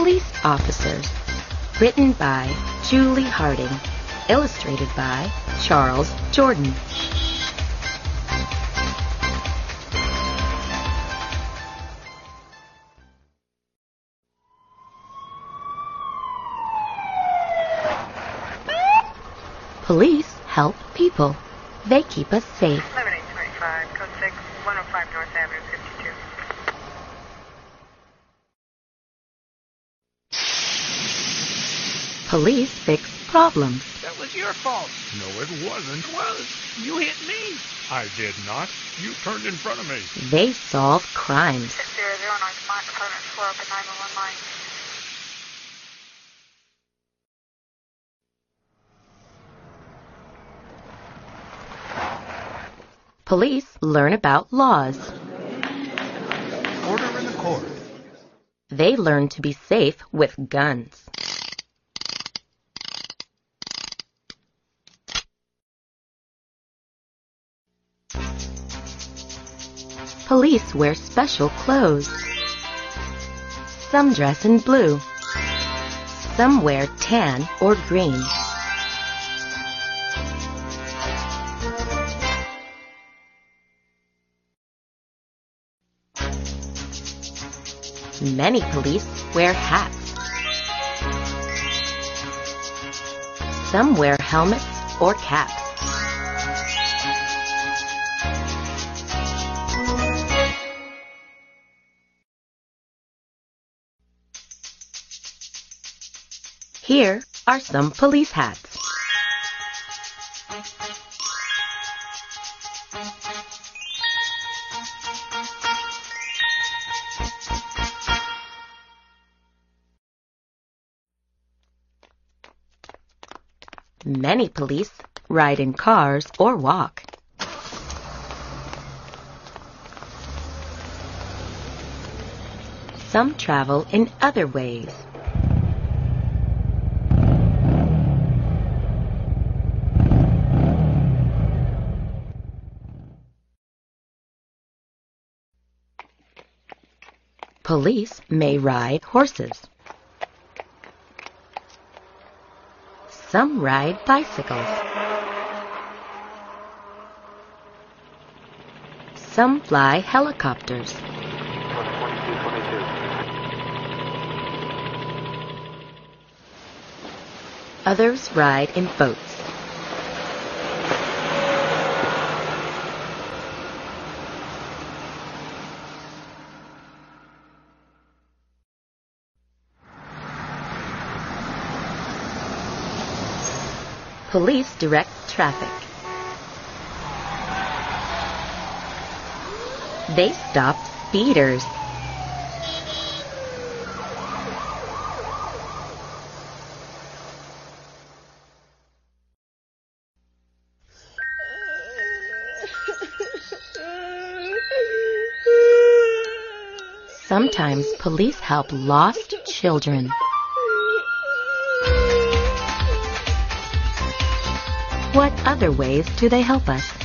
Officers. Written by Julie Harding. Illustrated by Charles Jordan. Police help people. They keep us safe. 11825, code 6, 105 North Avenue, 52. Police fix problems. That was your fault. No, it wasn't. It was. You hit me. I did not. You turned in front of me. They solve crimes. 600 North Mont, Department 4, open 911 line. Police learn about laws. Order in the court. They learn to be safe with guns. Police wear special clothes. Some dress in blue. Some wear tan or green. Many police wear hats. Some wear helmets or caps. Here are some police hats. Many police ride in cars or walk. Some travel in other ways. Police may ride horses. Some ride bicycles. Some fly helicopters. Others ride in boats. Police direct traffic. They stop speeders. Sometimes police help lost children. What other ways do they help us?